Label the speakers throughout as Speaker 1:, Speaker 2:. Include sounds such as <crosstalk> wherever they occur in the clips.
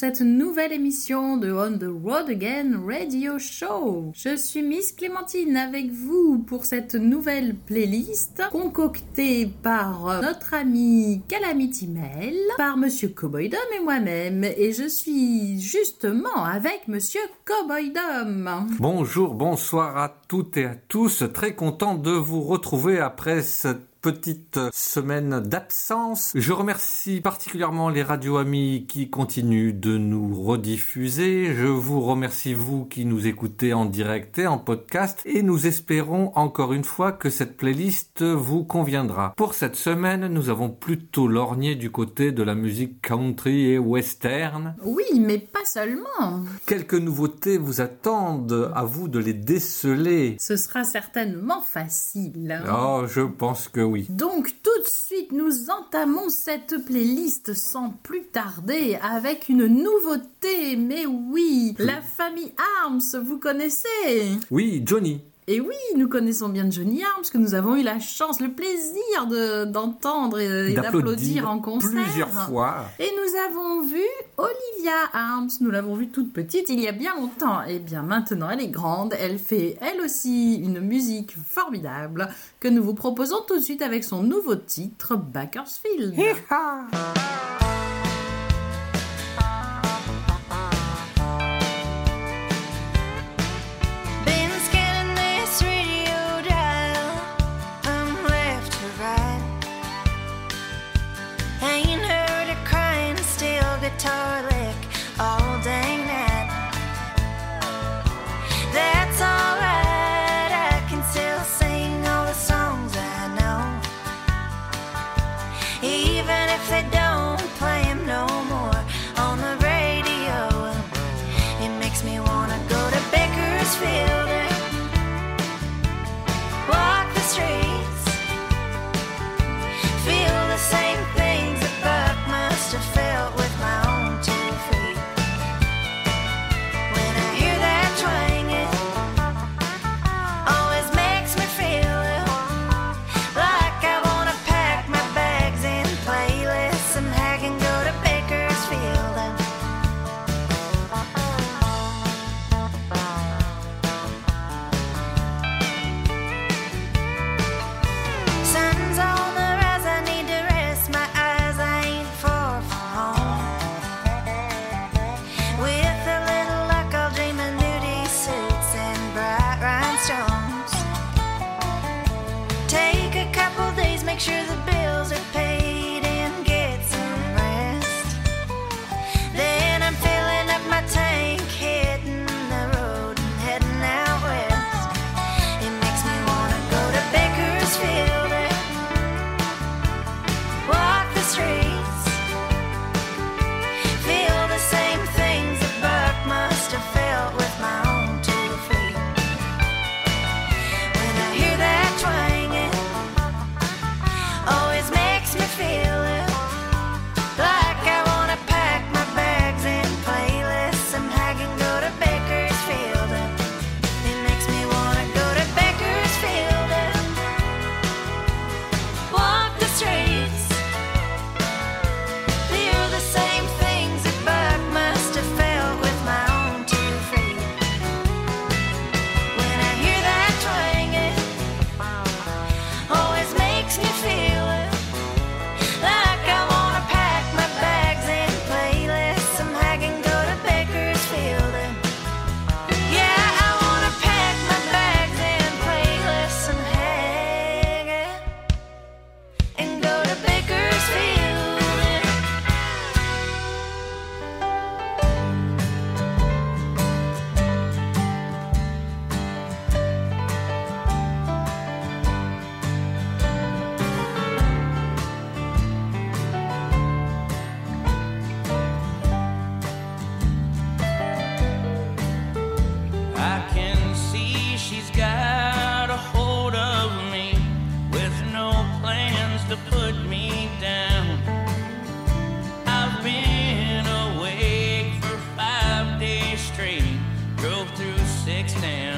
Speaker 1: cette nouvelle émission de On the Road Again Radio Show. Je suis Miss Clémentine avec vous pour cette nouvelle playlist concoctée par notre ami Calamity Mail, par Monsieur Cowboydom et moi-même. Et je suis justement avec Monsieur Cowboydom.
Speaker 2: Bonjour, bonsoir à toutes et à tous. Très content de vous retrouver après cette petite semaine d'absence. Je remercie particulièrement les radio amis qui continuent de nous rediffuser. Je vous remercie vous qui nous écoutez en direct et en podcast et nous espérons encore une fois que cette playlist vous conviendra. Pour cette semaine, nous avons plutôt lorgné du côté de la musique country et western.
Speaker 1: Oui, mais pas seulement.
Speaker 2: Quelques nouveautés vous attendent, à vous de les déceler.
Speaker 1: Ce sera certainement facile.
Speaker 2: Oh, je pense que oui.
Speaker 1: Donc tout de suite, nous entamons cette playlist sans plus tarder avec une nouveauté. Mais oui, la famille Arms, vous connaissez?
Speaker 2: Oui, Johnny.
Speaker 1: Et oui, nous connaissons bien Johnny Arms, que nous avons eu la chance, le plaisir de- d'entendre et d'applaudir en concert.
Speaker 2: plusieurs fois.
Speaker 1: Et nous avons vu Olivia Arms, nous l'avons vue toute petite il y a bien longtemps. Et bien maintenant elle est grande, elle fait elle aussi une musique formidable que nous vous proposons tout de suite avec son nouveau titre Bakersfield.
Speaker 3: If they stand.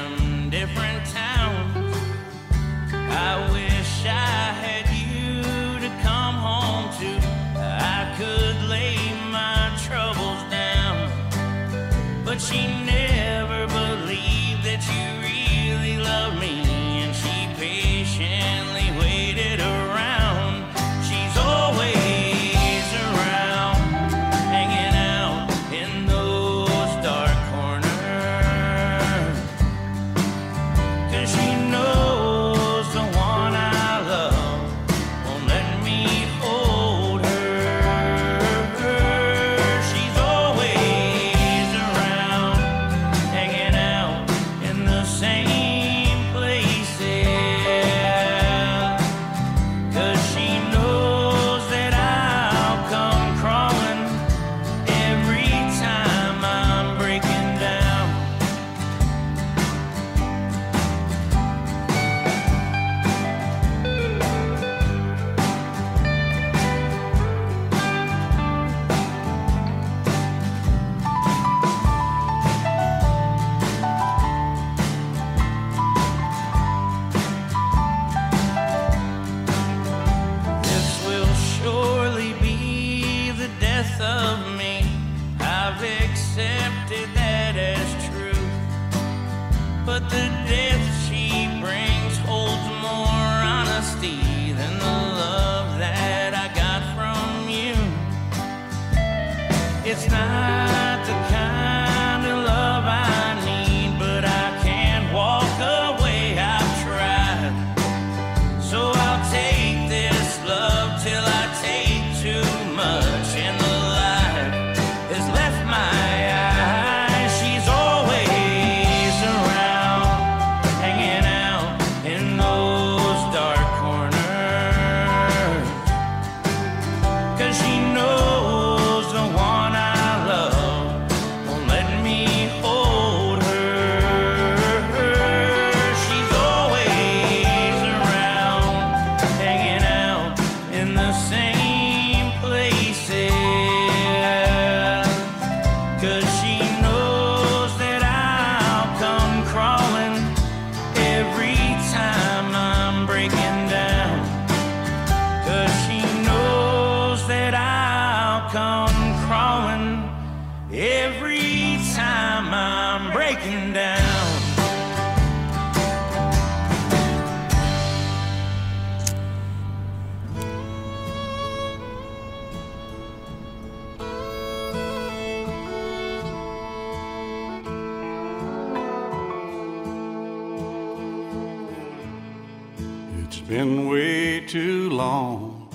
Speaker 4: Been way too long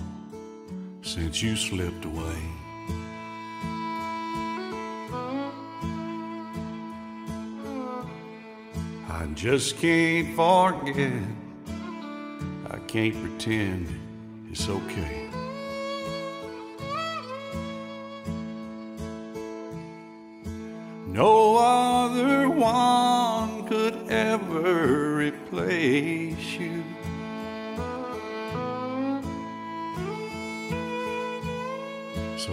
Speaker 4: since you slipped away. I just can't forget. I can't pretend it's okay. No other one could ever replace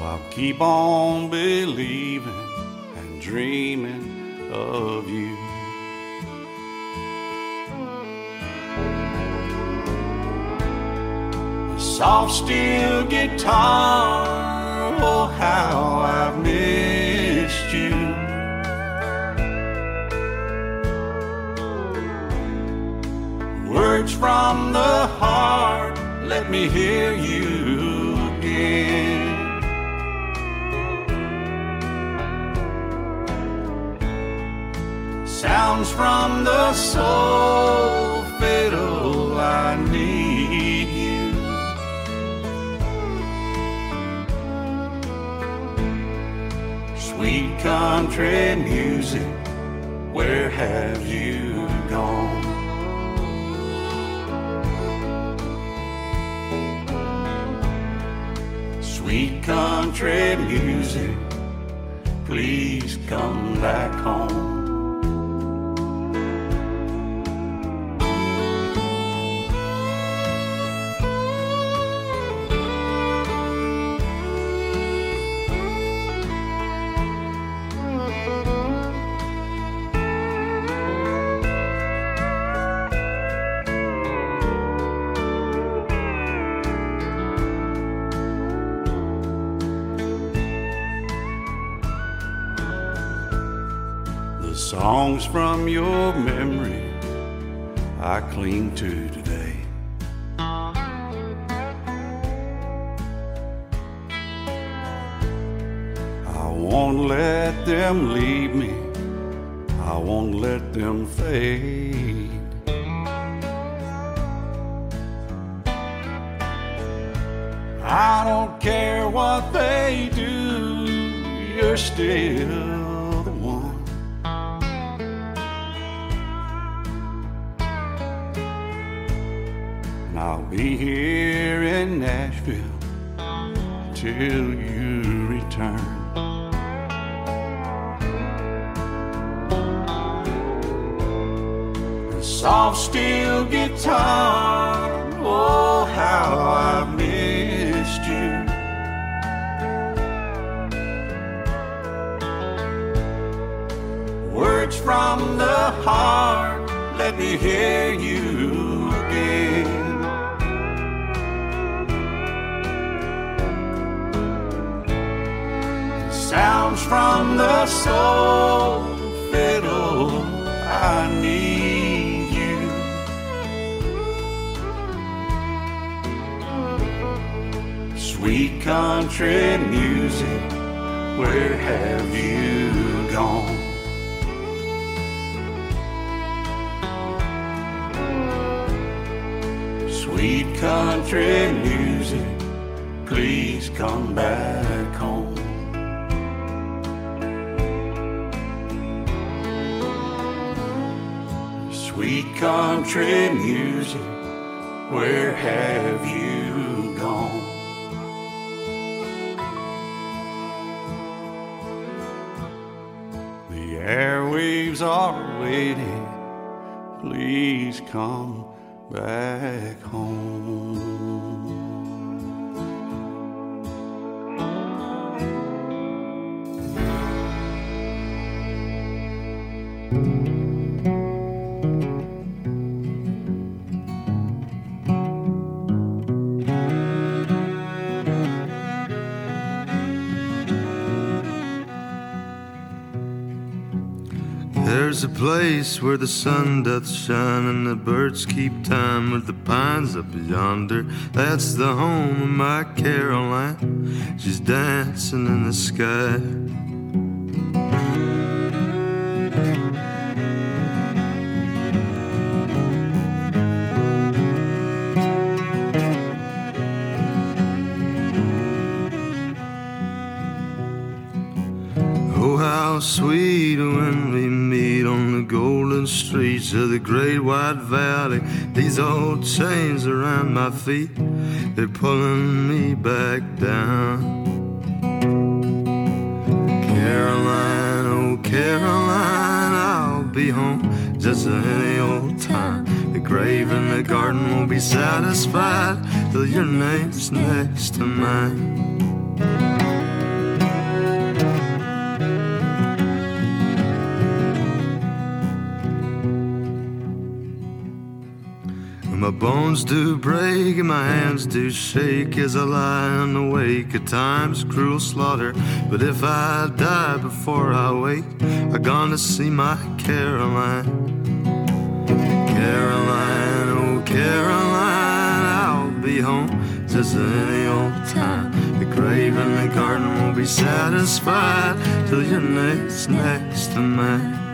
Speaker 4: I'll keep on believing and dreaming of you. Soft steel guitar, oh how I've missed you. Words from the heart, let me hear you Sounds from the soul, fiddle, I need you. Sweet country music, where have you gone? Sweet country music, please come back home. From your memory I cling to today. I won't let them leave me. I won't let them fade. I don't care what they do, you're still be here in Nashville till you return. The soft steel guitar, oh, how I've missed you. Words from the heart, let me hear you from the soul, fiddle, I need you. Sweet country music, where have you gone? Sweet country music, please come back country music, where have you gone? The airwaves are waiting. Please come back home.
Speaker 5: Place where the sun doth shine and the birds keep time with the pines up yonder. That's the home of my Caroline. She's dancing in the sky.
Speaker 6: The great white valley. These old chains around my feet, they're pulling me back down. Caroline, oh Caroline, I'll be home just any old time. The grave in the garden won't be satisfied till your name's next to mine. My bones do break and my hands do shake as I lie in the wake of time's cruel slaughter. But if I die before I wake, I'm gonna see my Caroline. Caroline, oh Caroline, I'll be home just any old time. The grave in the garden won't be satisfied till your name's next to mine.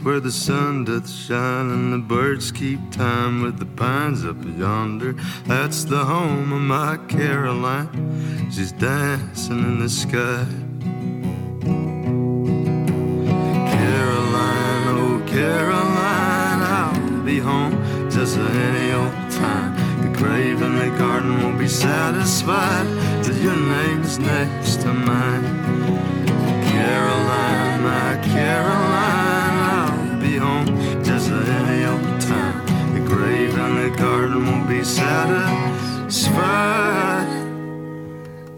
Speaker 6: Where the sun doth shine and the birds keep time with the pines up yonder. That's the home of my Caroline. She's dancing in the sky. Caroline, oh Caroline, I'll be home just any old time. The grave in the garden won't be satisfied till your name's next to mine. Satisfied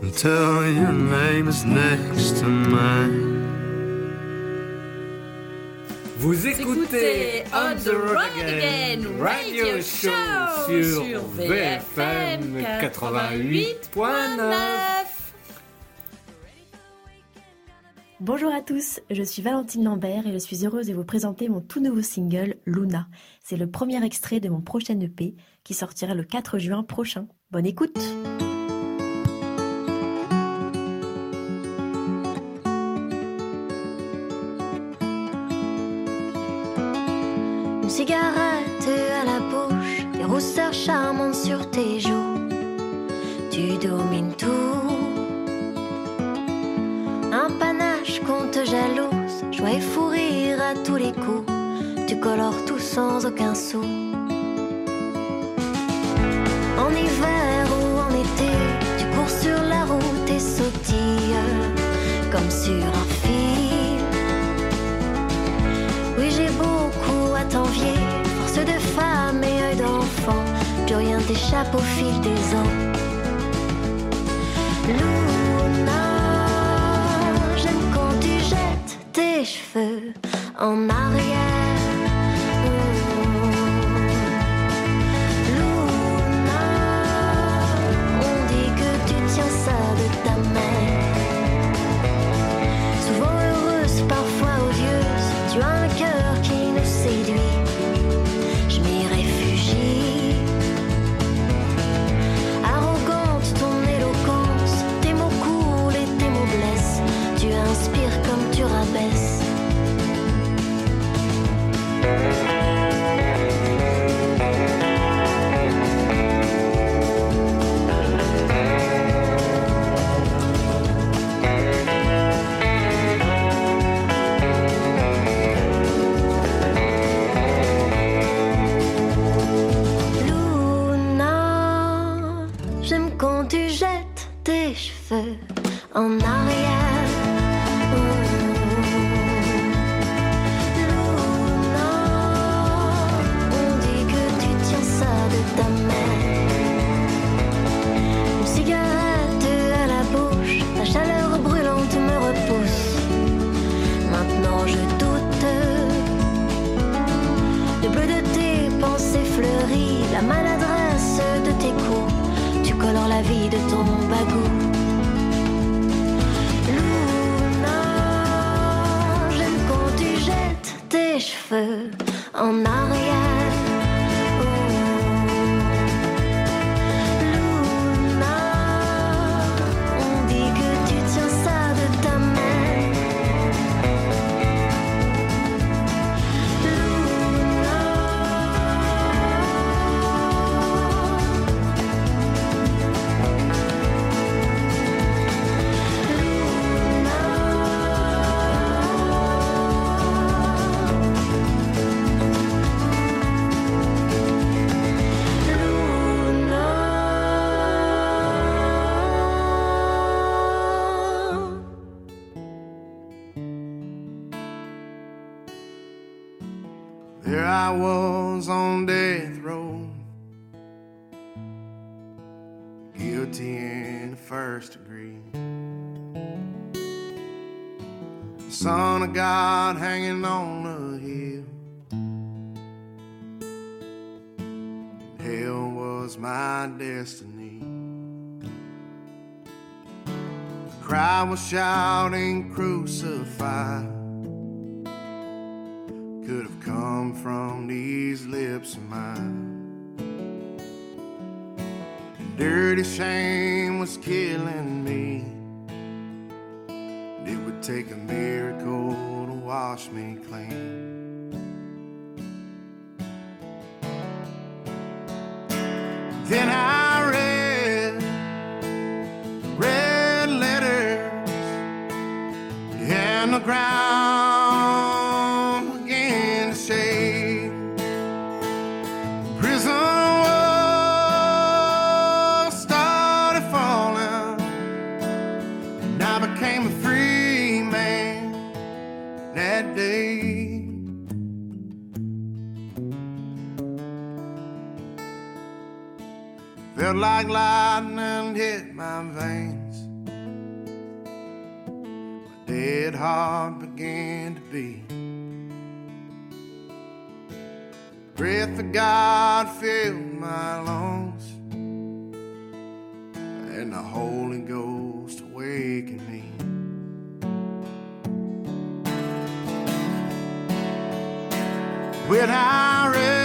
Speaker 6: until your name is next to mine.
Speaker 1: Vous écoutez On the Road Again Radio Show sur VFM 88.9.
Speaker 7: Bonjour à tous, je suis Valentine Lambert et je suis heureuse de vous présenter mon tout nouveau single Luna. C'est le premier extrait de mon prochain EP qui sortira le 4 juin prochain. Bonne écoute
Speaker 8: Une cigarette à la bouche, des rousseurs charmantes sur tes joues. Tu domines tout. Un panache qu'on te jalouse, joie et fou rire à tous les coups. Tu colores tout sans aucun sou. En hiver ou en été, tu cours sur la route et sautilles comme sur un fil. Oui, j'ai beaucoup à t'envier, force de femme et œil d'enfant. Plus rien t'échappe au fil des ans. Luna, j'aime quand tu jettes tes cheveux en arrière.
Speaker 9: Son of God hanging on a hill. Hell was my destiny. The crowd was shouting, crucify. Could have come from these lips of mine. Dirty shame was killing me. Take a miracle to wash me clean. Then I read red letters and the ground like lightning hit my veins. My dead heart began to beat. Breath of God filled my lungs, and the Holy Ghost awakened me. When I read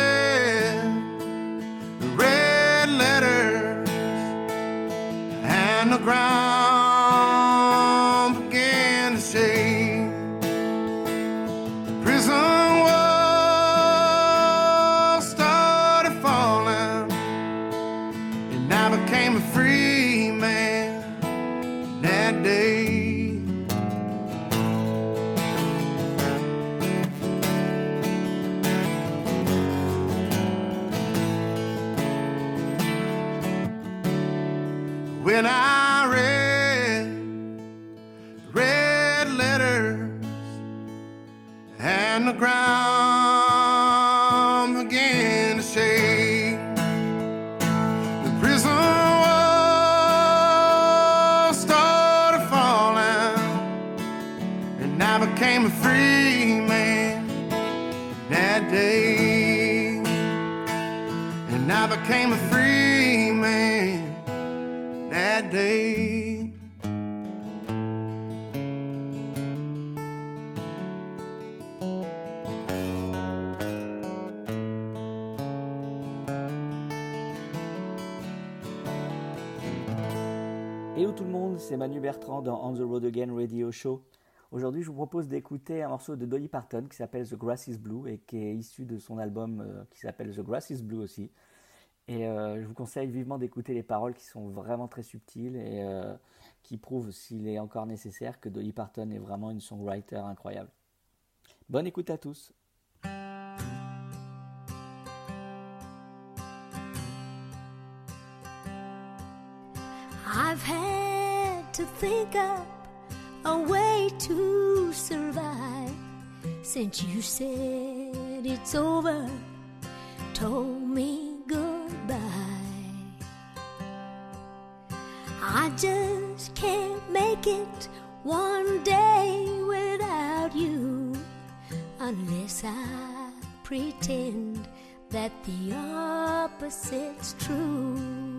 Speaker 9: ground
Speaker 10: Hello tout le monde, c'est Manu Bertrand dans On the Road Again Radio Show. Aujourd'hui, je vous propose d'écouter un morceau de Dolly Parton qui s'appelle The Grass is Blue et qui est issu de son album euh, qui s'appelle The Grass is Blue aussi. Et euh, je vous conseille vivement d'écouter les paroles qui sont vraiment très subtiles et euh, qui prouvent, s'il est encore nécessaire, que Dolly Parton est vraiment une songwriter incroyable. Bonne écoute à tous.
Speaker 11: Think up a way to survive since you said it's over, told me goodbye. I just can't make it one day without you unless I pretend that the opposite's true.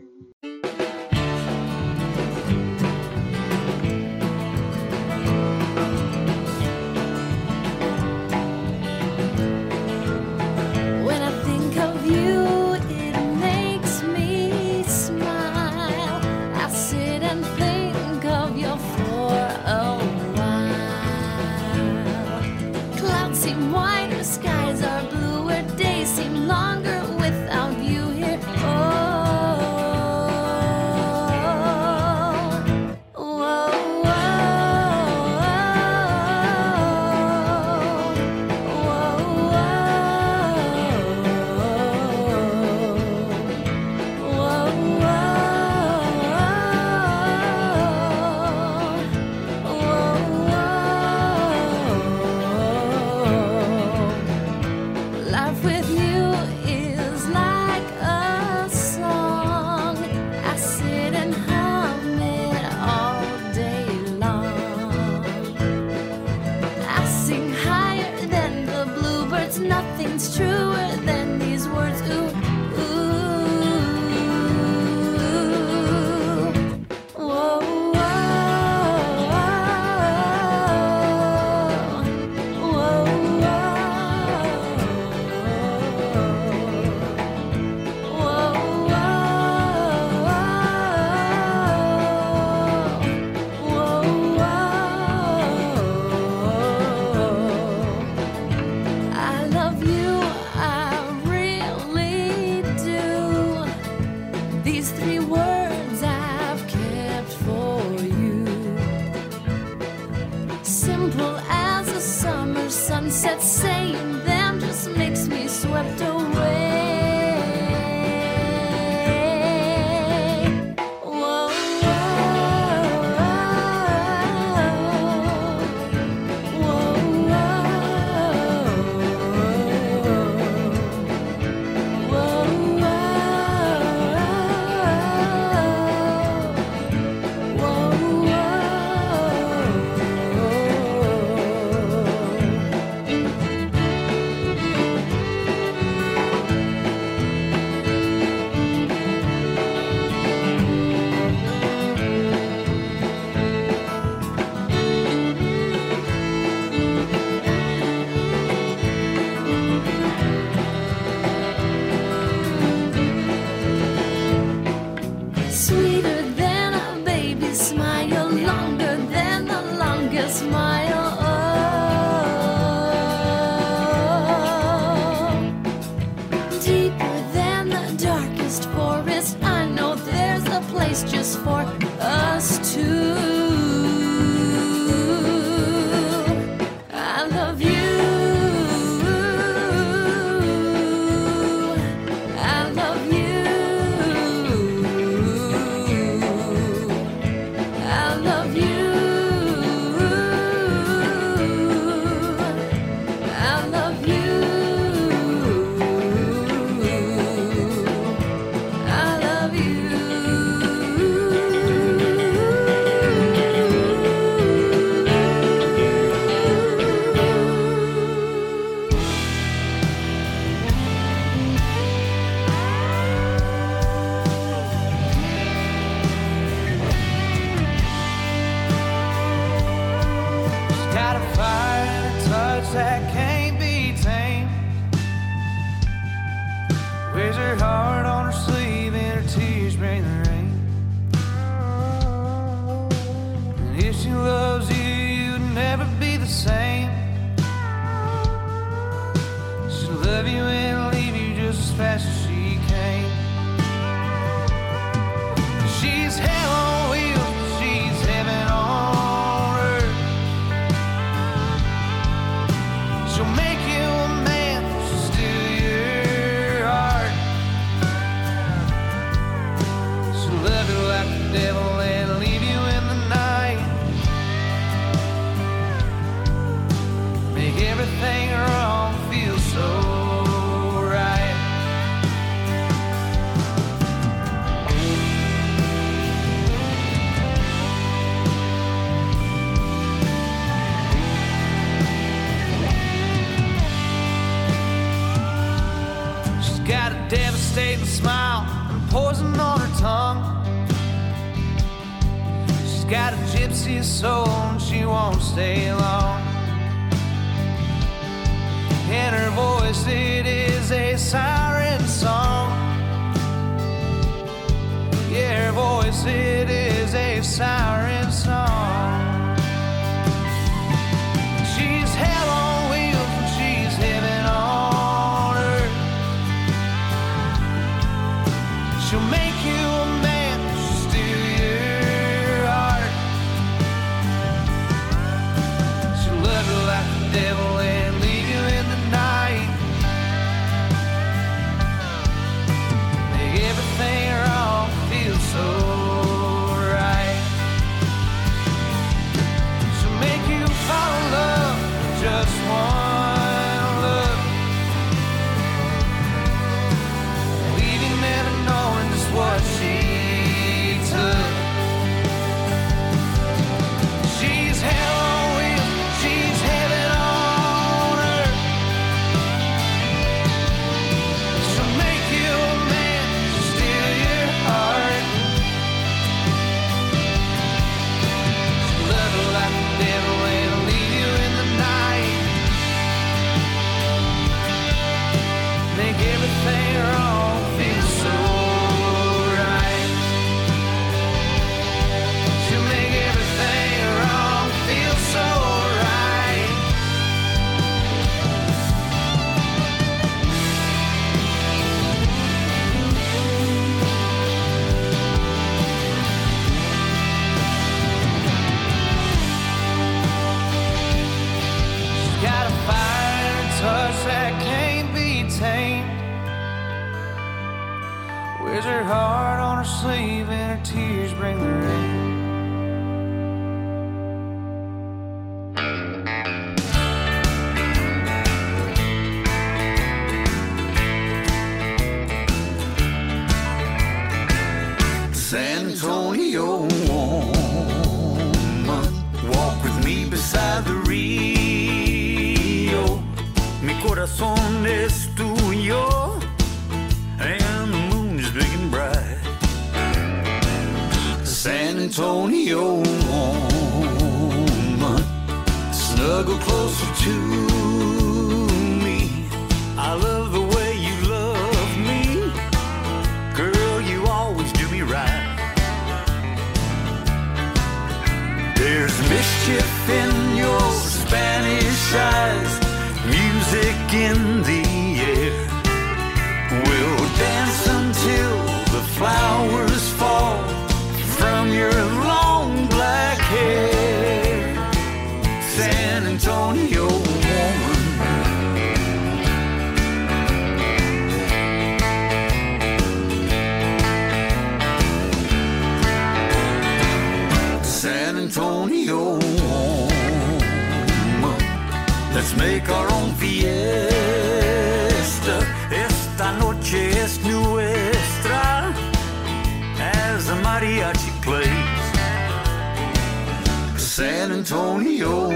Speaker 12: Antonio.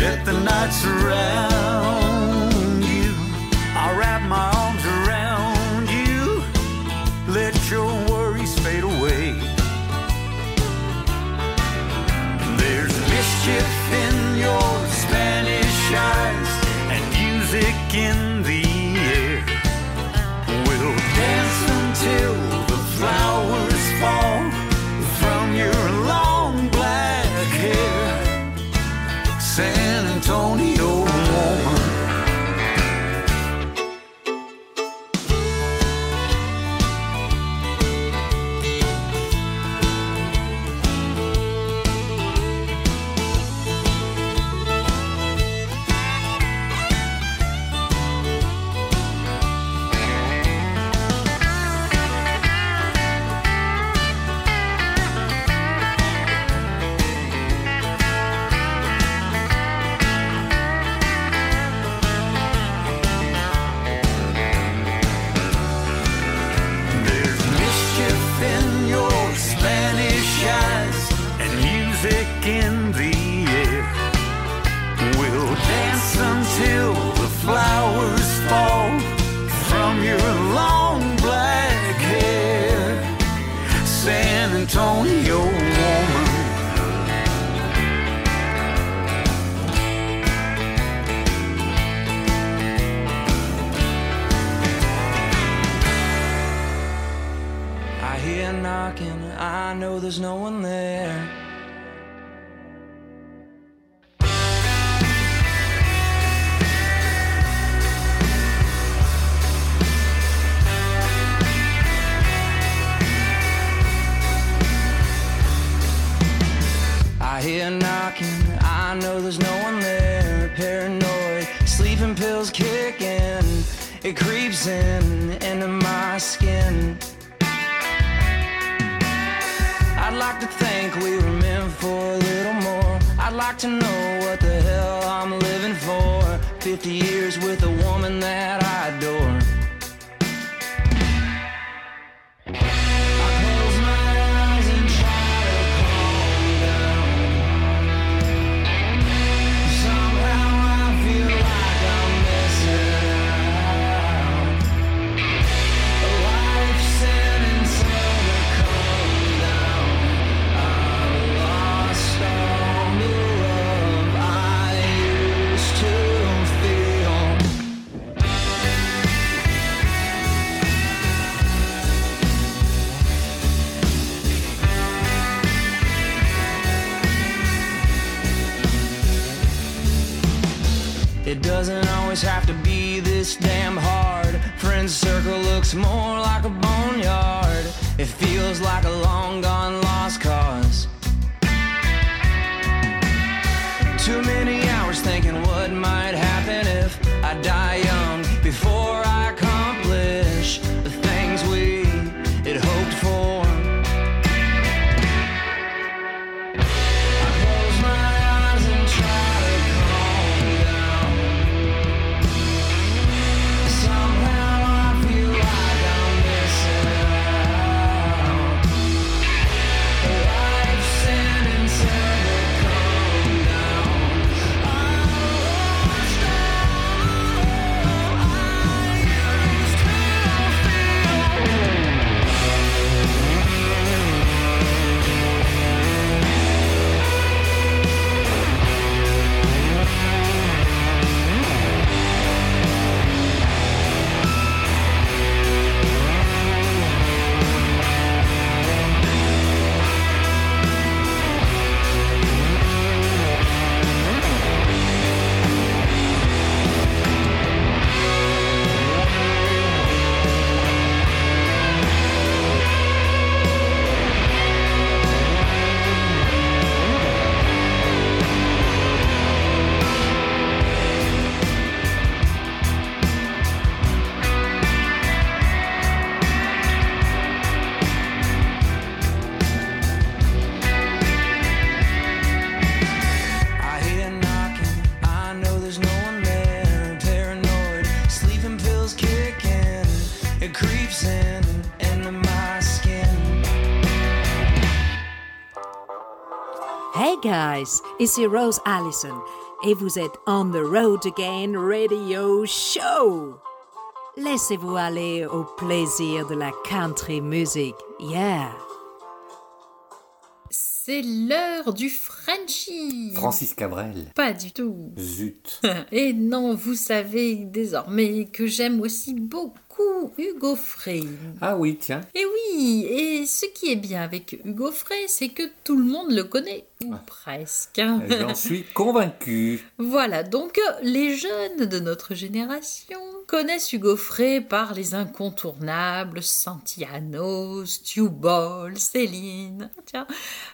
Speaker 12: Let the night surround
Speaker 13: Guys, ici Rose Allison et vous êtes On the Road Again Radio Show. Laissez-vous aller au plaisir de la country music. Yeah.
Speaker 1: C'est l'heure du Frenchie.
Speaker 2: Francis Cabrel.
Speaker 1: Pas du tout.
Speaker 2: Zut. <laughs>
Speaker 1: Et non, vous savez désormais que j'aime aussi beaucoup Hugo Frey.
Speaker 2: Ah oui, tiens.
Speaker 1: Et oui, et ce qui est bien avec Hugo Frey, c'est que tout le monde le connaît, ou presque.
Speaker 2: J'en suis convaincu. <laughs>
Speaker 1: Voilà, donc euh, les jeunes de notre génération connaissent Hugo Frey par les incontournables Santiano, Stu Ball, Céline, tiens,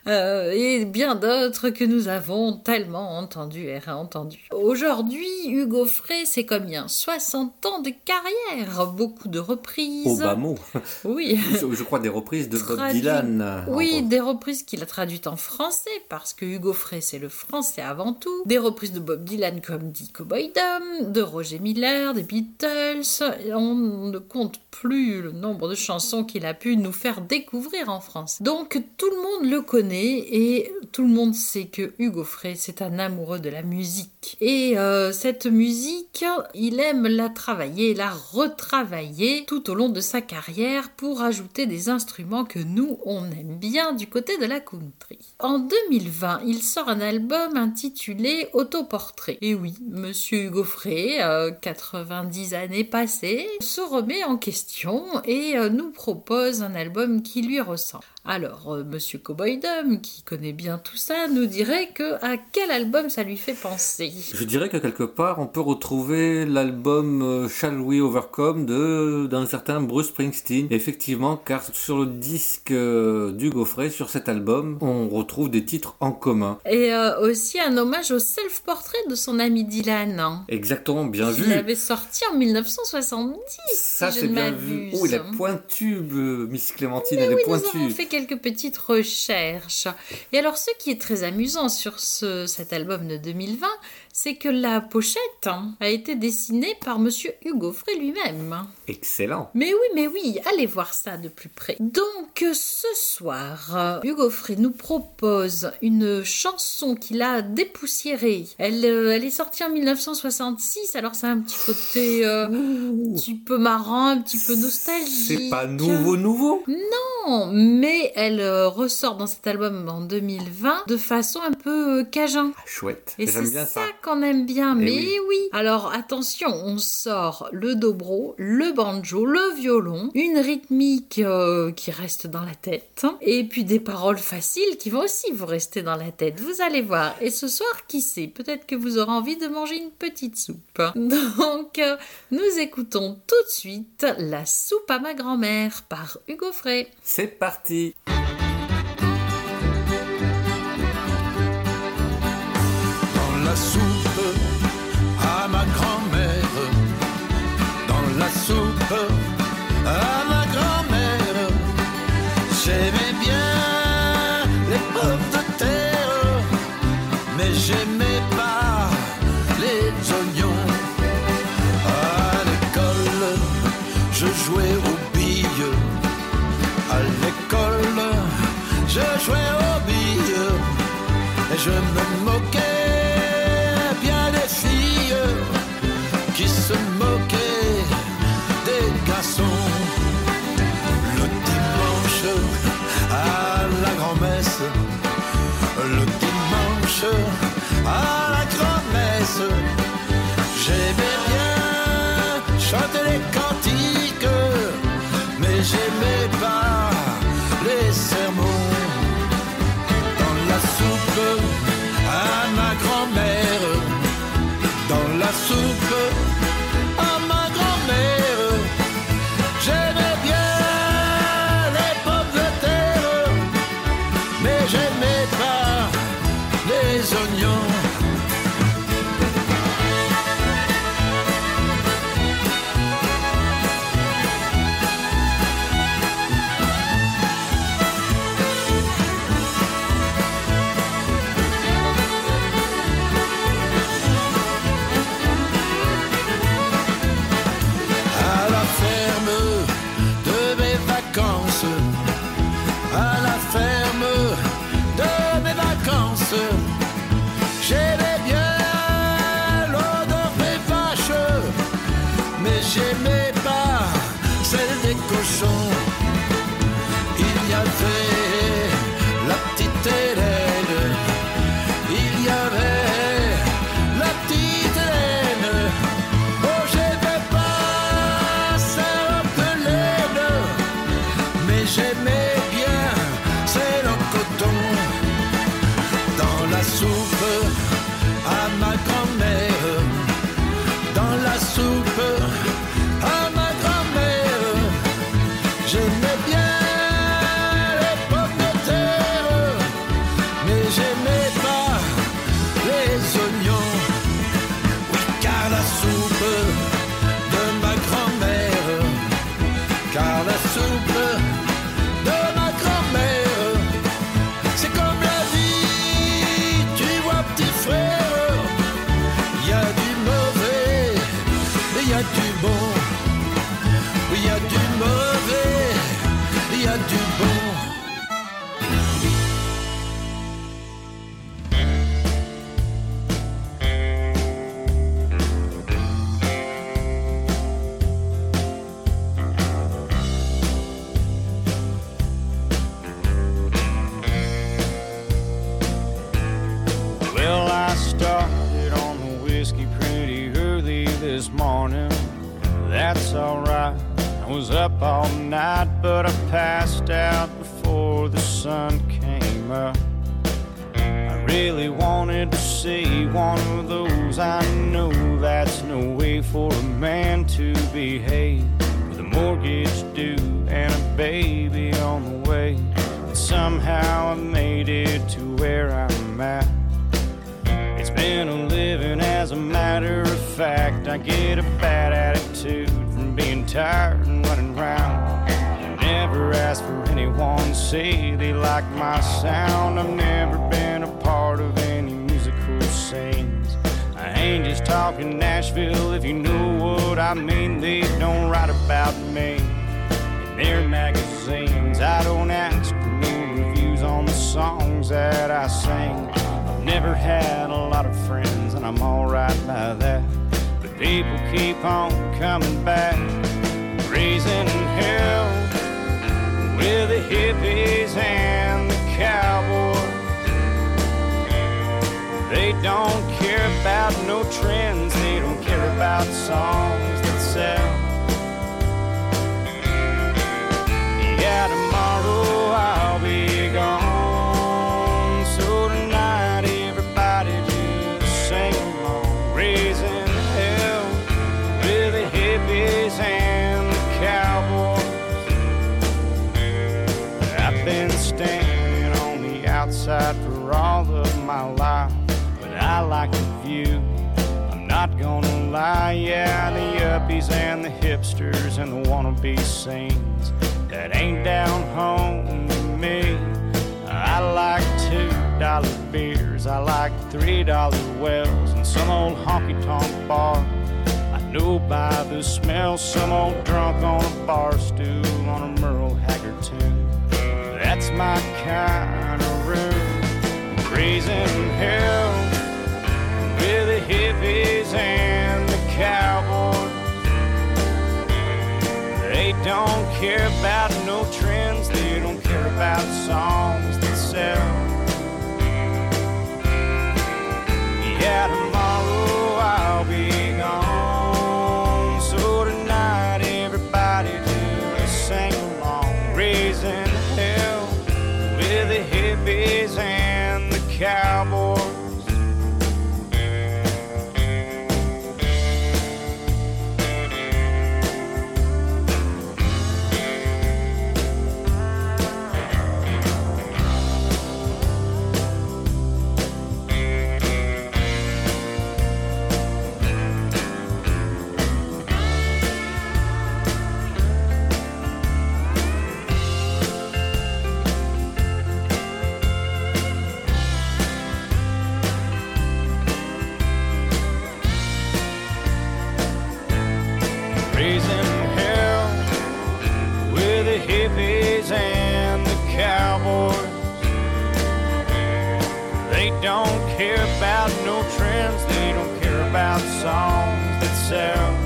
Speaker 1: euh, et bien d'autres que nous avons tellement entendus et réentendus. Aujourd'hui, Hugo Frey, c'est combien 60 ans de carrière, beaucoup de reprises.
Speaker 2: Au bas mot.
Speaker 1: Oui.
Speaker 2: Je, <laughs> je crois des reprises de Bob Dylan.
Speaker 1: Oui, des reprises qu'il a traduites en français, parce que Hugo Frey, c'est le français avant tout. Des reprises de Bob Dylan, comme dit Cowboy Dum, de Roger Miller, des Beatles. On ne compte plus le nombre de chansons qu'il a pu nous faire découvrir en France. Donc, tout le monde le connaît et tout le monde sait que Hugo Frey, c'est un amoureux de la musique. Et euh, cette musique, il aime la travailler, la retravailler tout au long de sa carrière pour ajouter des instruments que nous, on aime bien du côté de la country. En 2020, il sort un album intitulé Autoportrait. Et oui, Monsieur Hugo Frey, euh, 90 années passées, se remet en question et euh, nous propose un album qui lui ressemble. Alors, euh, Monsieur Cowboy Dum, qui connaît bien tout ça, nous dirait que à quel album ça lui fait penser?
Speaker 12: Je dirais que quelque part, on peut retrouver l'album euh, Shall We Overcome de d'un certain Bruce Springsteen. Effectivement, car sur le disque euh, du Gaufret, sur cet album, on retrouve des titres en commun.
Speaker 1: Et euh, aussi un hommage au self-portrait de son ami Dylan. hein.
Speaker 12: Exactement, bien
Speaker 1: Il
Speaker 12: vu.
Speaker 1: avait sorti en 1970,
Speaker 12: Ça,
Speaker 1: si
Speaker 12: c'est bien vu. Oh, il est pointu, Miss Clémentine, elle est pointue.
Speaker 1: Quelques petites recherches. Et alors, ce qui est très amusant sur ce, cet album de 2020, c'est que la pochette hein, a été dessinée par Monsieur Hugo Frey lui-même.
Speaker 12: Excellent.
Speaker 1: Mais oui, mais oui, allez voir ça de plus près. Donc ce soir, euh, Hugo Frey nous propose une chanson qu'il a dépoussiérée. Elle, euh, elle est sortie en 1966, alors c'est un petit côté euh, un petit peu marrant, un petit peu nostalgique.
Speaker 12: C'est pas nouveau, nouveau?
Speaker 1: Non, mais elle ressort dans cet album en 2020 de façon un peu cajun.
Speaker 12: Chouette.
Speaker 1: Et c'est
Speaker 12: bien
Speaker 1: ça,
Speaker 12: ça.
Speaker 1: qu'on aime bien,
Speaker 12: Eh
Speaker 1: mais
Speaker 12: oui.
Speaker 1: oui. Alors attention, on sort le dobro, le banjo, le violon, une rythmique euh, qui reste dans la tête, et puis des paroles faciles qui vont aussi vous rester dans la tête. Vous allez voir. Et ce soir, qui sait, peut-être que vous aurez envie de manger une petite soupe. <laughs> Donc, euh, nous écoutons tout de suite La soupe à ma grand-mère par Hugo Frey.
Speaker 12: C'est parti.
Speaker 14: on a Merle Haggard tune. That's my kind of room. Raising hell with the hippies and the cowboys. They don't care about no trends, they don't care about songs. care about no trends, they don't care about songs that sell.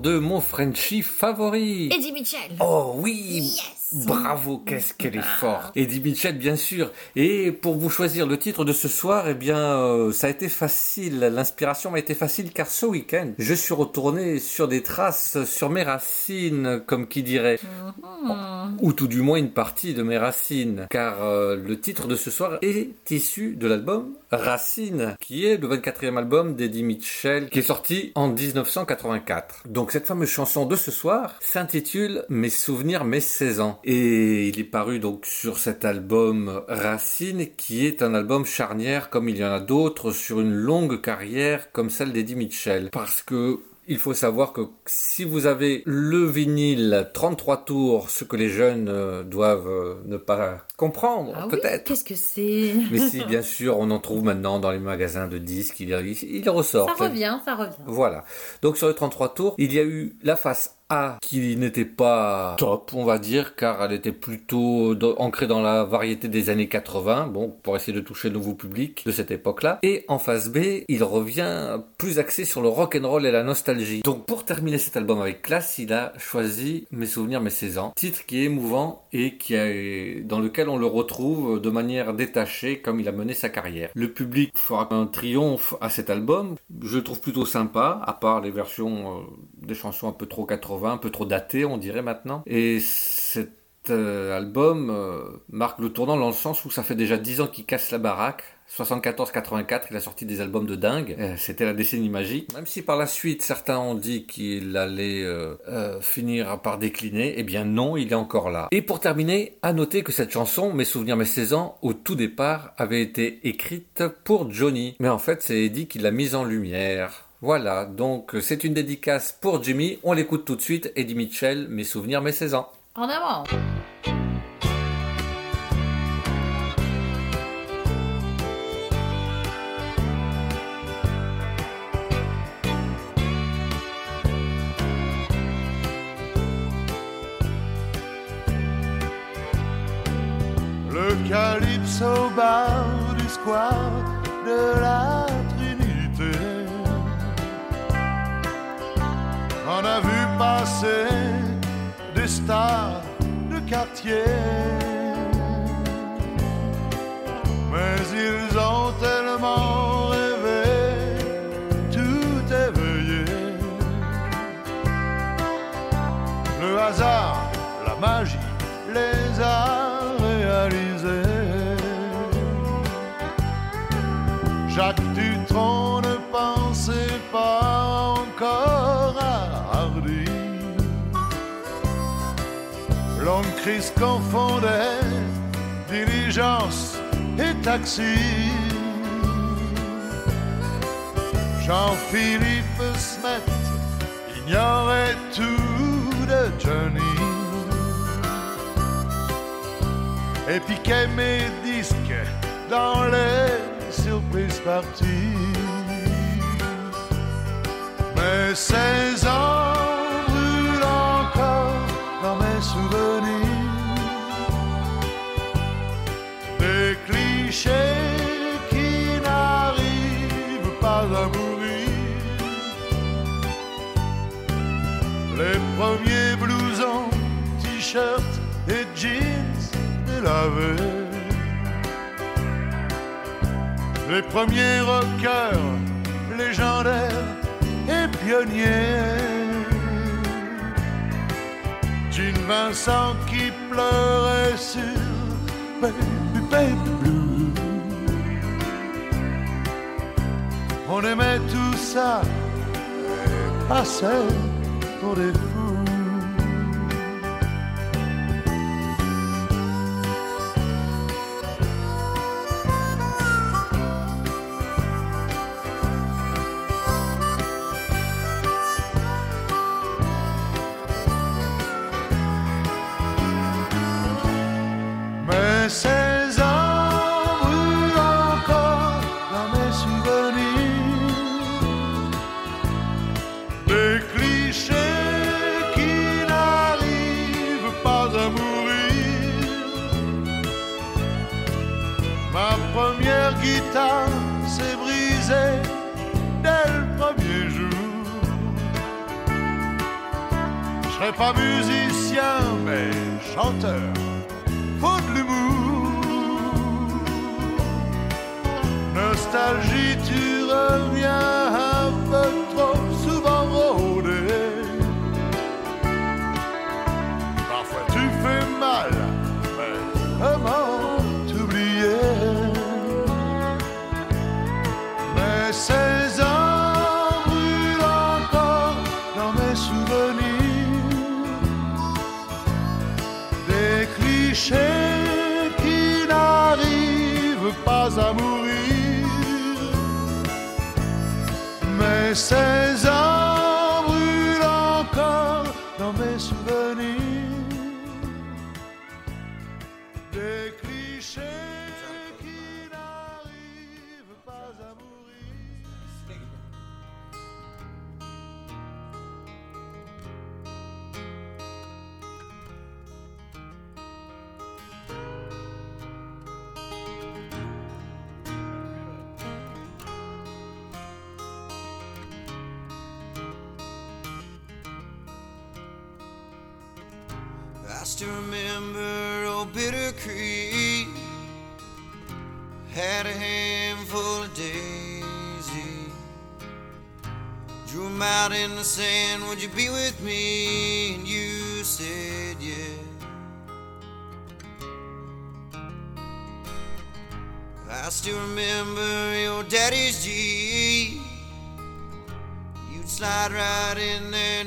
Speaker 2: de mon Frenchie favori.
Speaker 15: Eddie Mitchell.
Speaker 2: Oh oui.
Speaker 15: Yes.
Speaker 2: Bravo, qu'est-ce qu'elle est forte. Eddie Mitchell, bien sûr. Et pour vous choisir le titre de ce soir, eh bien, euh, ça a été facile. L'inspiration m'a été facile car ce week-end, je suis retourné sur des traces, sur mes racines, comme qui dirait. Ou tout du moins une partie de mes racines. Car euh, le titre de ce soir est issu de l'album Racine, qui est le 24e album d'Eddie Mitchell, qui est sorti en 1984. Donc cette fameuse chanson de ce soir s'intitule Mes souvenirs, mes 16 ans. Et il est paru donc sur cet album Racine, qui est un album charnière comme il y en a d'autres sur une longue carrière comme celle d'Eddie Mitchell. Parce que il faut savoir que si vous avez le vinyle 33 tours, ce que les jeunes euh, doivent euh, ne pas comprendre,
Speaker 1: Ah oui,
Speaker 2: peut-être.
Speaker 1: Qu'est-ce que c'est?
Speaker 2: Mais si, bien sûr, on en trouve maintenant dans les magasins de disques, il, il, il ressort.
Speaker 1: Ça revient, ça revient.
Speaker 2: Voilà. Donc sur les 33 tours, il y a eu la face A qui n'était pas top, on va dire, car elle était plutôt ancrée dans la variété des années 80, bon, pour essayer de toucher le nouveau public de cette époque-là. Et en face B, il revient plus axé sur le rock and roll et la nostalgie. Donc pour terminer cet album avec classe, il a choisi Mes souvenirs, mes 16 ans, titre qui est émouvant et qui dans lequel on le retrouve de manière détachée comme il a mené sa carrière. Le public fera un triomphe à cet album. Je le trouve plutôt sympa, à part les versions euh, des chansons un peu trop 80, un peu trop datées, on dirait maintenant. Et cet euh, album euh, marque le tournant dans le sens où ça fait déjà 10 ans qu'il casse la baraque. 74-84, il a sorti des albums de dingue. Euh, C'était la décennie magique. Même si par la suite certains ont dit qu'il allait finir par décliner, eh bien non, il est encore là. Et pour terminer, à noter que cette chanson, Mes souvenirs, mes 16 ans, au tout départ, avait été écrite pour Johnny. Mais en fait, c'est Eddie qui l'a mise en lumière. Voilà, donc c'est une dédicace pour Jimmy. On l'écoute tout de suite. Eddie Mitchell, Mes souvenirs, mes 16 ans.
Speaker 1: En avant
Speaker 5: Le calypso bar du square de la On a vu passer des stars de quartier Mais ils ont tellement rêvé tout éveillé Le hasard, la magie les a réalisés. Jacques Dutronc ne pensait pas crise confondait diligence et taxi. Jean-Philippe Smet ignorait tout de Johnny et piquait mes disques dans les surprises parties. Mes 16 ans t-shirts et jeans délavés. Les premiers rockers légendaires et pionniers. Jean Vincent qui pleurait sur Baby Baby Blue. On aimait tout ça et passait pour des fous.
Speaker 15: Still remember old Bitter Creek. Had a handful of daisy. Drew 'em out in the sand. Would you be with me? And you said yeah. I still remember your daddy's Jeep. You'd slide right in there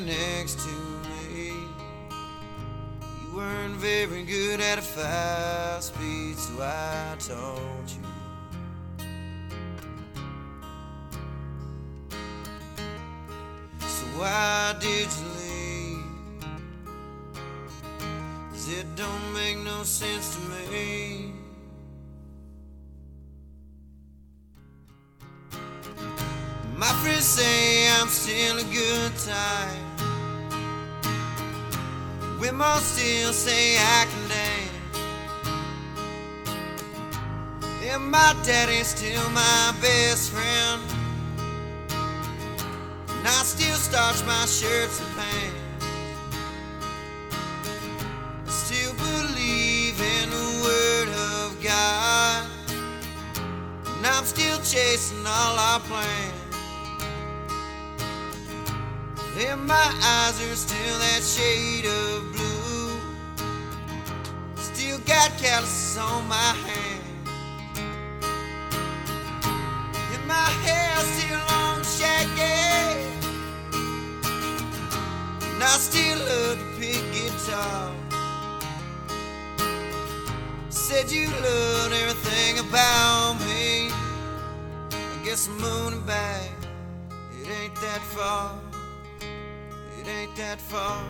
Speaker 15: at a fast speed, so I taught you. So why did you leave? 'Cause it don't make no sense to me. My friends say I'm still a good time. Women still say daddy's still my best friend. And I still starch my shirts and pants. I still believe in the word of God. And I'm still chasing all our plans. And my eyes are still that shade of blue. Still got calluses on my hands. Guess I'm back. It ain't that far. It ain't that far.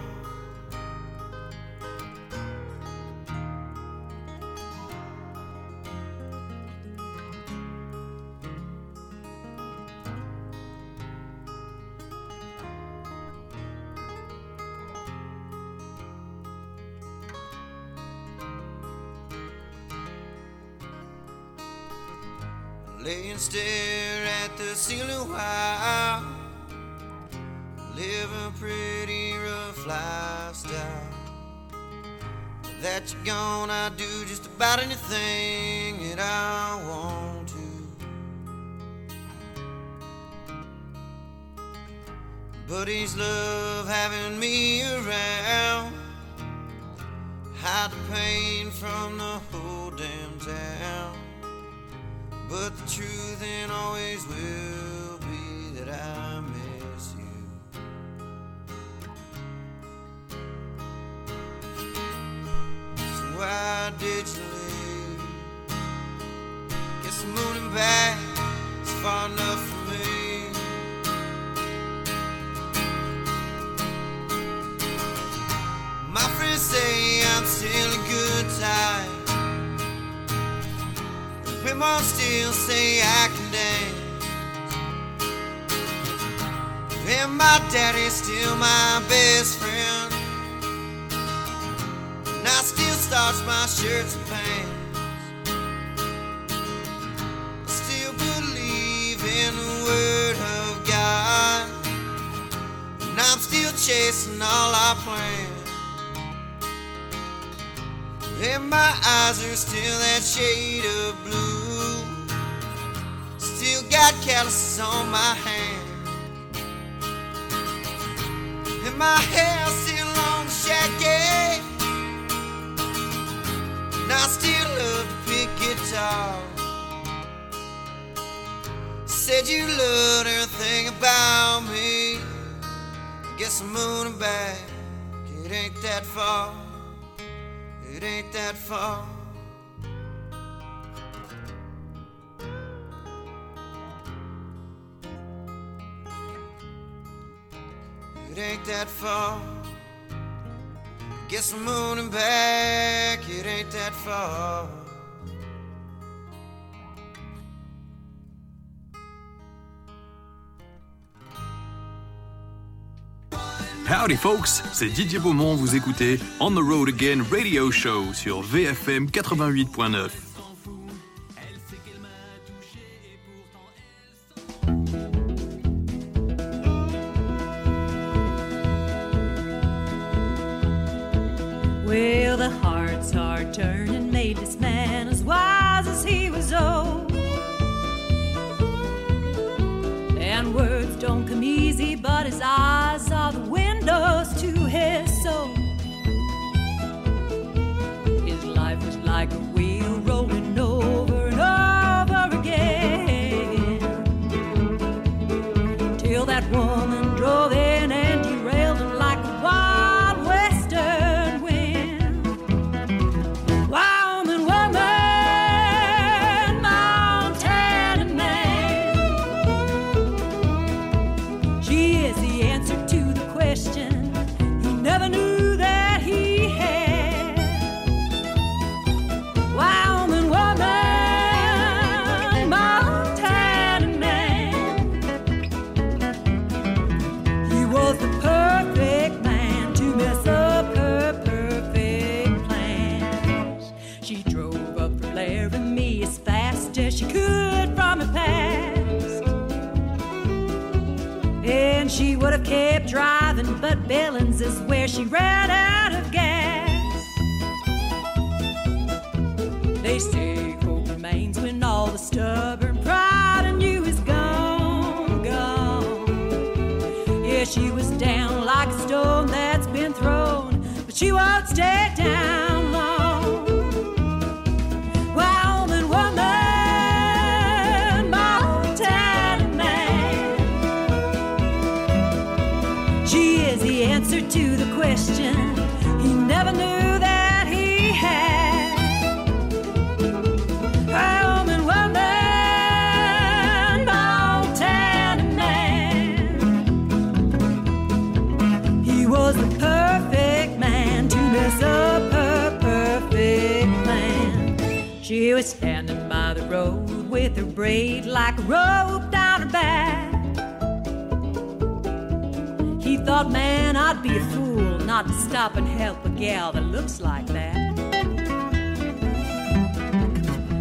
Speaker 15: Live a pretty rough lifestyle. That you're gone, I do just about anything that I want to. Buddies love having me around. Hide the pain from the whole damn town. But the truth ain't always will be that I did you leave? Guess I'm moving back. It's far enough for me. My friends say I'm still a good time. Women still say I can dance. And my daddy's still my best friend. Starch my shirts and pants. I still believe in the word of God. And I'm still chasing all our plans. And my eyes are still that shade of blue. Still got calluses on my hands. And my hair still I still love to pick guitar. Said you loved everything about me. Guess I'm moving back. It ain't that far. It ain't that far. It ain't that far. Guess I'm moving back. It ain't that far.
Speaker 16: Howdy folks, c'est Didier Beaumont, vous écoutez On the Road Again Radio Show sur VFM 88.9.
Speaker 17: Well, the hearts are turning, made this man as wise as he was old. And words don't come easy, but his eyes are the windows to his soul. His life was like a wheel but Billings is where she ran out of gas. They say hope remains when all the stubborn pride in you is gone, gone. Yeah, she was down like a stone that's been thrown, but she won't stay down like a rope down her back. He thought, man, I'd be a fool not to stop and help a gal that looks like that.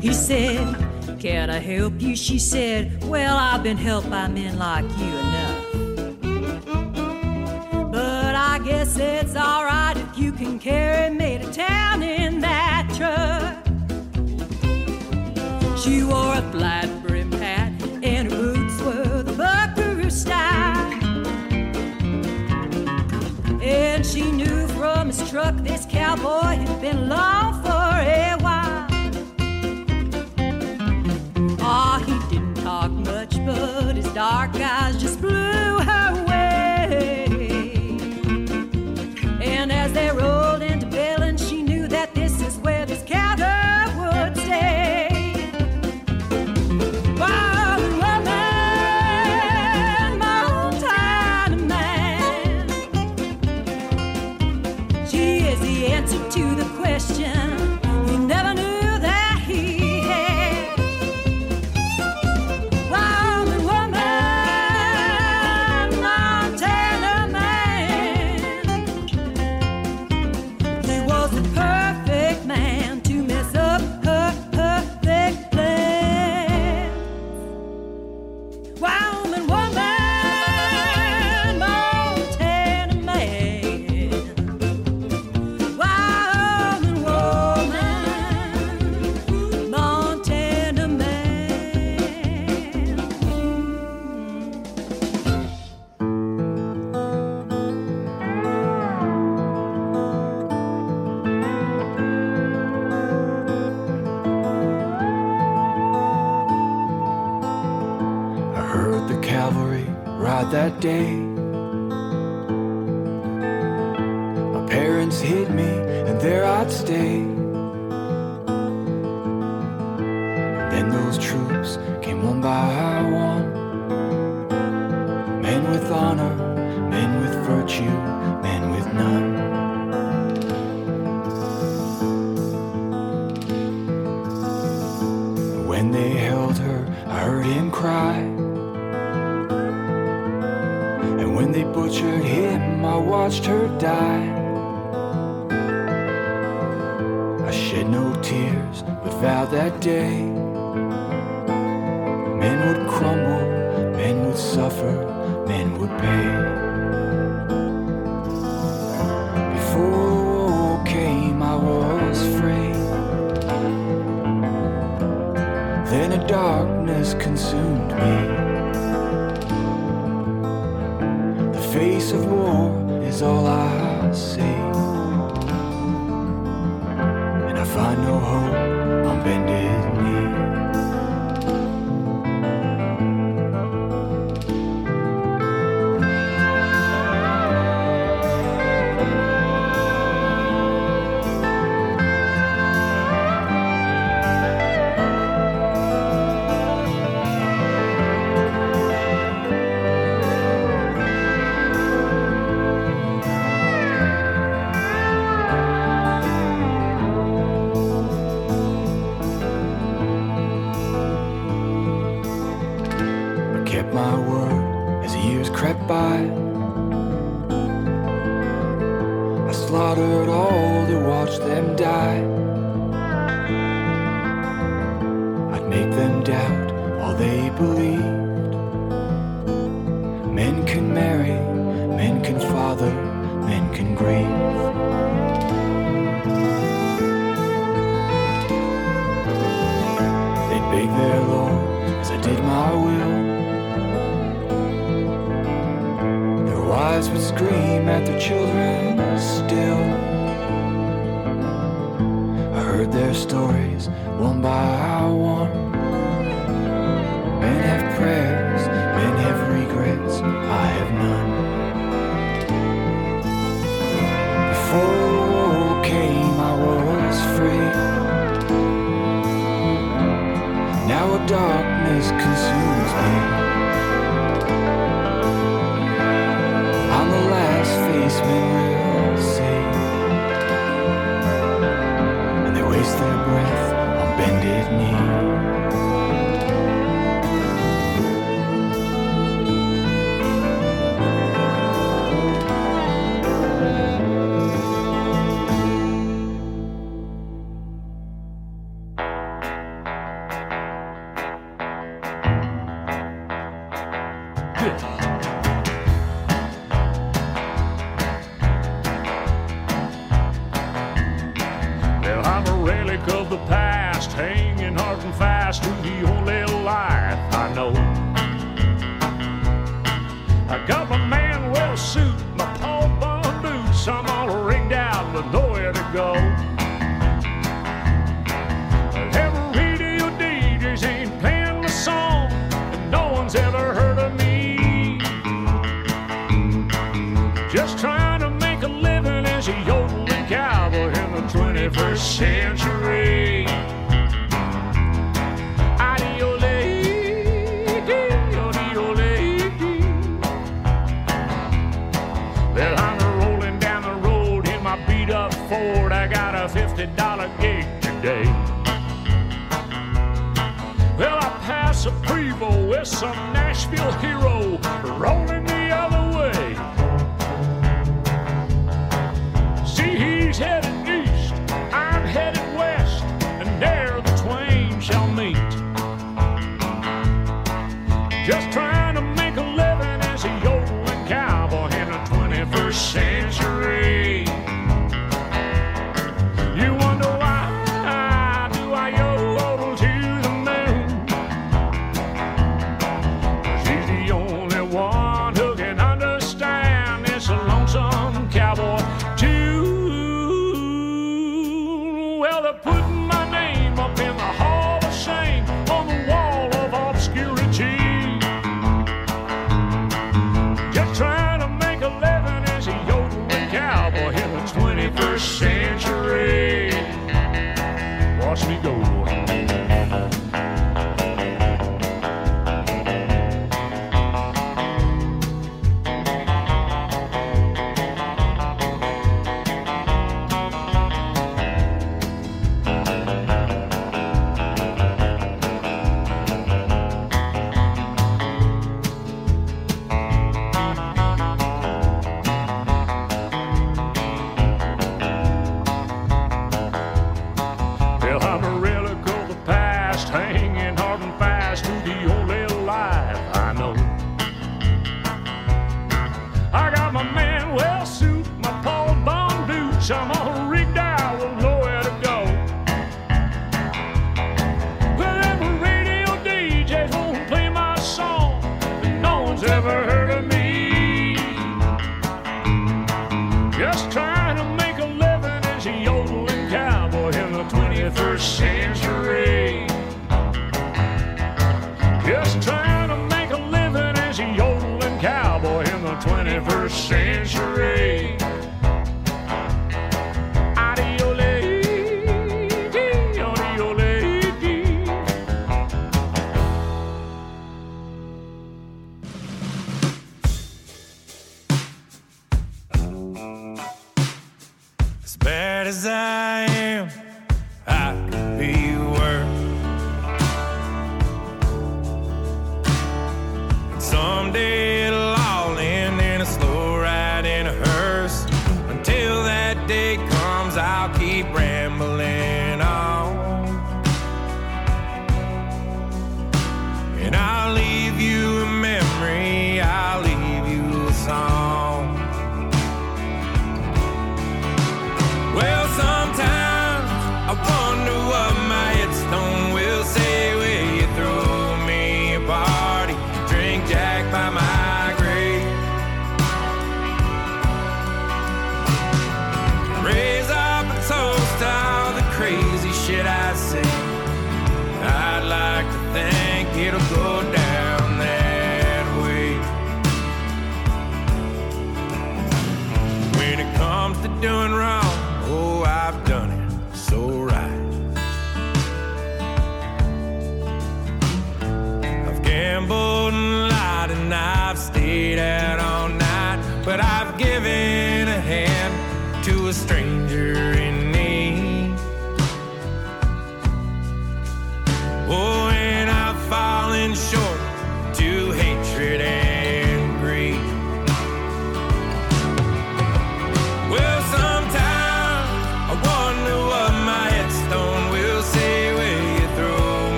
Speaker 17: He said, Can I help you? She said, Well, I've been helped by men like you enough. But I guess it's alright if you can carry me She wore a flat brim hat and her boots were the buckaroo style. And she knew from his truck this cowboy had been along for a while. Ah, he didn't talk much, but his dark eyes just blew
Speaker 18: my word as years crept by. I slaughtered all to watch them die. I'd make them doubt all they believed. Men can marry, men can father, men can grieve. would scream at their children still. I heard their stories one by one. Men have prayers, men have regrets, I have none. Before war came, I was free. Now a darkness consumes me.
Speaker 19: shame.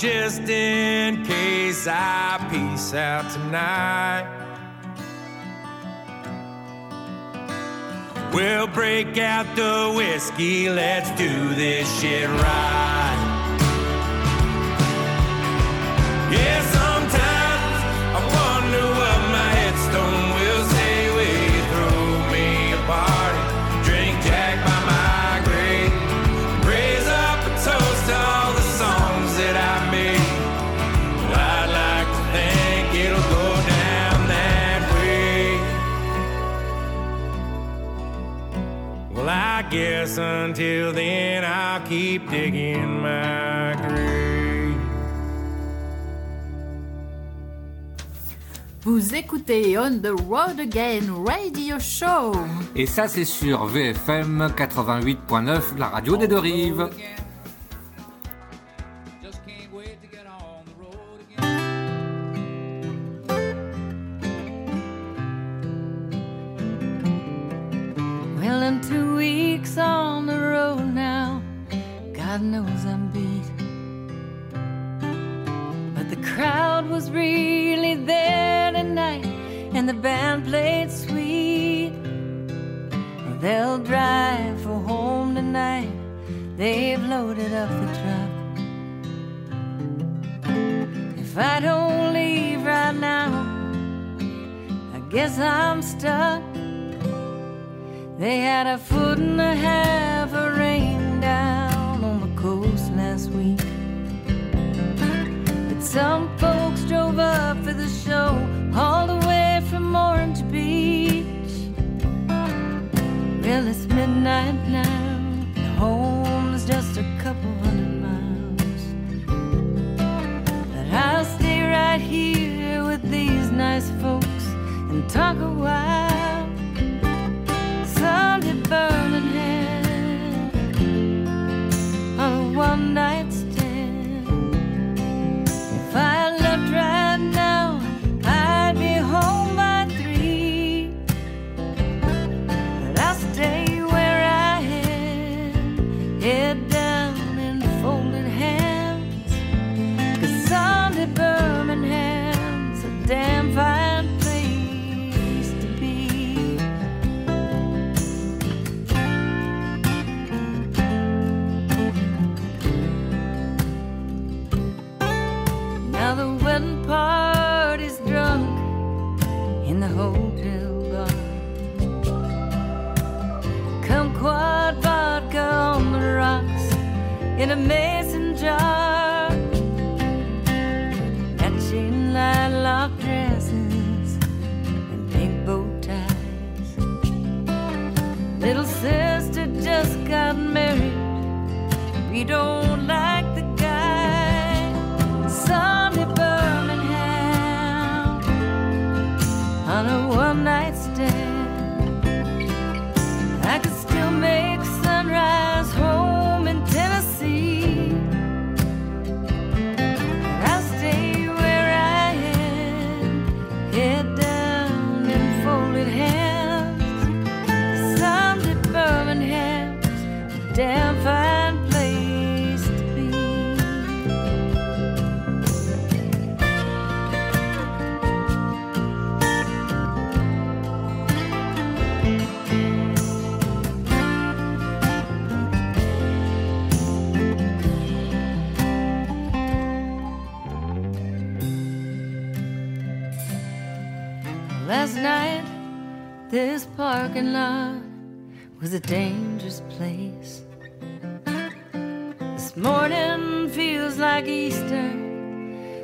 Speaker 19: just in
Speaker 20: case I peace out tonight. We'll break out the whiskey, let's do this shit right. Yeah. until then keep digging.
Speaker 1: Vous écoutez On the Road Again Radio Show.
Speaker 2: Et ça, c'est sur VFM 88.9, la radio des deux rives.
Speaker 17: On the road now, God knows I'm beat. But the crowd was really there tonight, and the band played sweet. They'll drive for home tonight, they've loaded up the truck. If I don't leave right now, I guess I'm stuck. They had a foot and a half of rain down on the coast last week. But some folks drove up for the show all the way from Orange Beach. Well, it's midnight now, and home's just a couple hundred miles. But I'll stay right here with these nice folks and talk a while. Parking lot was a dangerous place. This morning feels like Easter.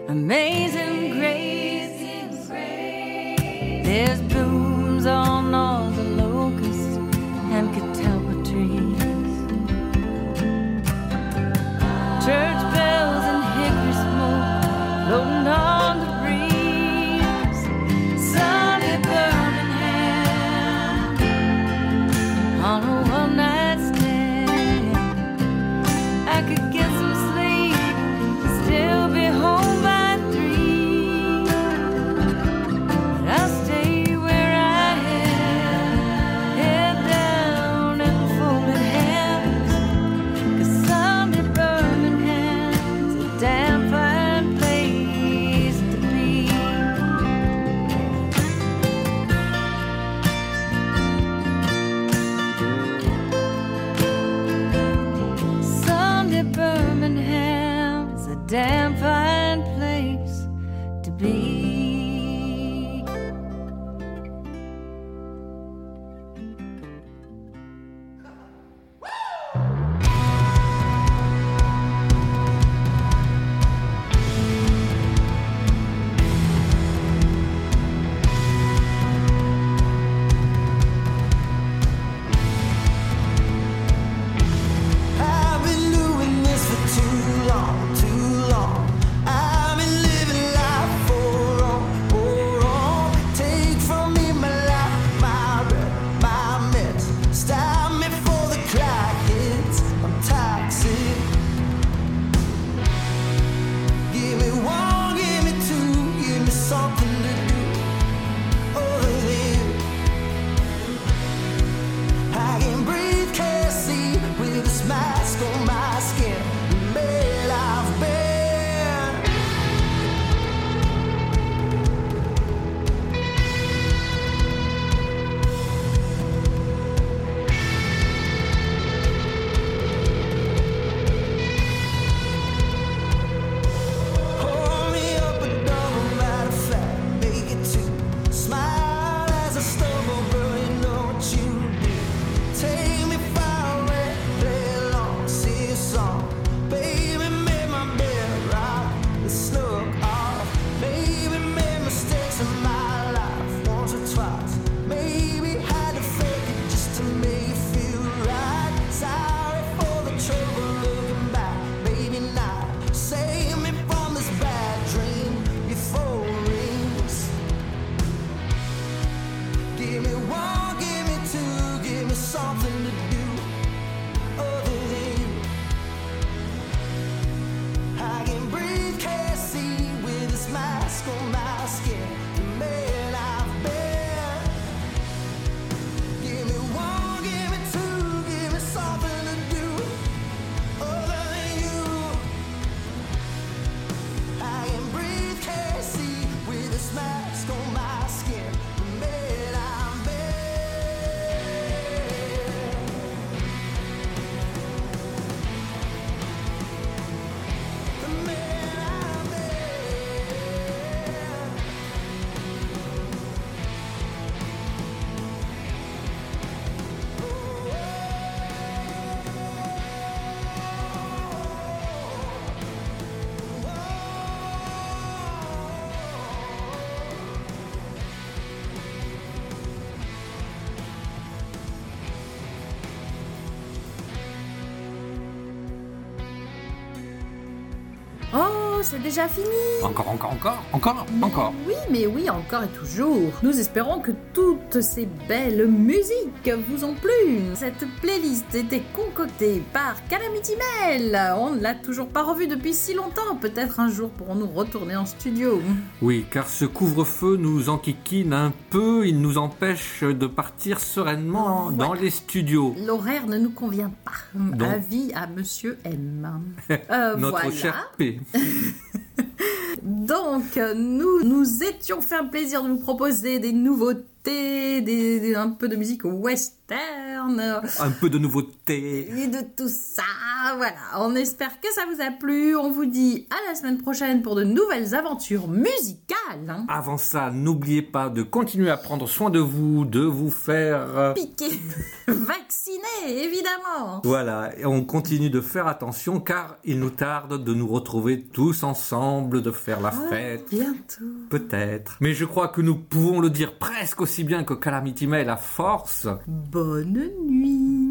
Speaker 17: Amazing grace. There's blooms on all
Speaker 1: c'est déjà fini
Speaker 2: Encore, encore, encore, encore, encore.
Speaker 1: Oui, mais oui, encore et toujours. Nous espérons que toutes ces belles musiques vous ont plu. Cette playlist était par Calamity Mail. On ne l'a toujours pas revue depuis si longtemps. Peut-être un jour pourrons-nous retourner en studio.
Speaker 2: Oui, car ce couvre-feu nous enquiquine un peu, il nous empêche de partir sereinement dans les studios.
Speaker 1: L'horaire ne nous convient pas.
Speaker 2: Donc-
Speaker 1: Avis à Monsieur M. <laughs> Euh,
Speaker 2: Notre cher P. <laughs>
Speaker 1: Donc, nous nous étions fait un plaisir de vous proposer des nouveautés, des, des- un peu de musique western,
Speaker 2: Un peu de nouveauté.
Speaker 1: et de tout ça. Voilà, on espère que ça vous a plu. On vous dit à la semaine prochaine pour de nouvelles aventures musicales.
Speaker 2: Avant ça, n'oubliez pas de continuer à prendre soin de vous, de vous faire... euh,
Speaker 1: Piqué, <laughs> vacciné, évidemment.
Speaker 2: Voilà, et on continue de faire attention car il nous tarde de nous retrouver tous ensemble, de faire la
Speaker 1: Ah,
Speaker 2: fête.
Speaker 1: Bientôt.
Speaker 2: Peut-être. Mais je crois que nous pouvons le dire presque bien que Calamity Mail à force.
Speaker 1: Bonne nuit.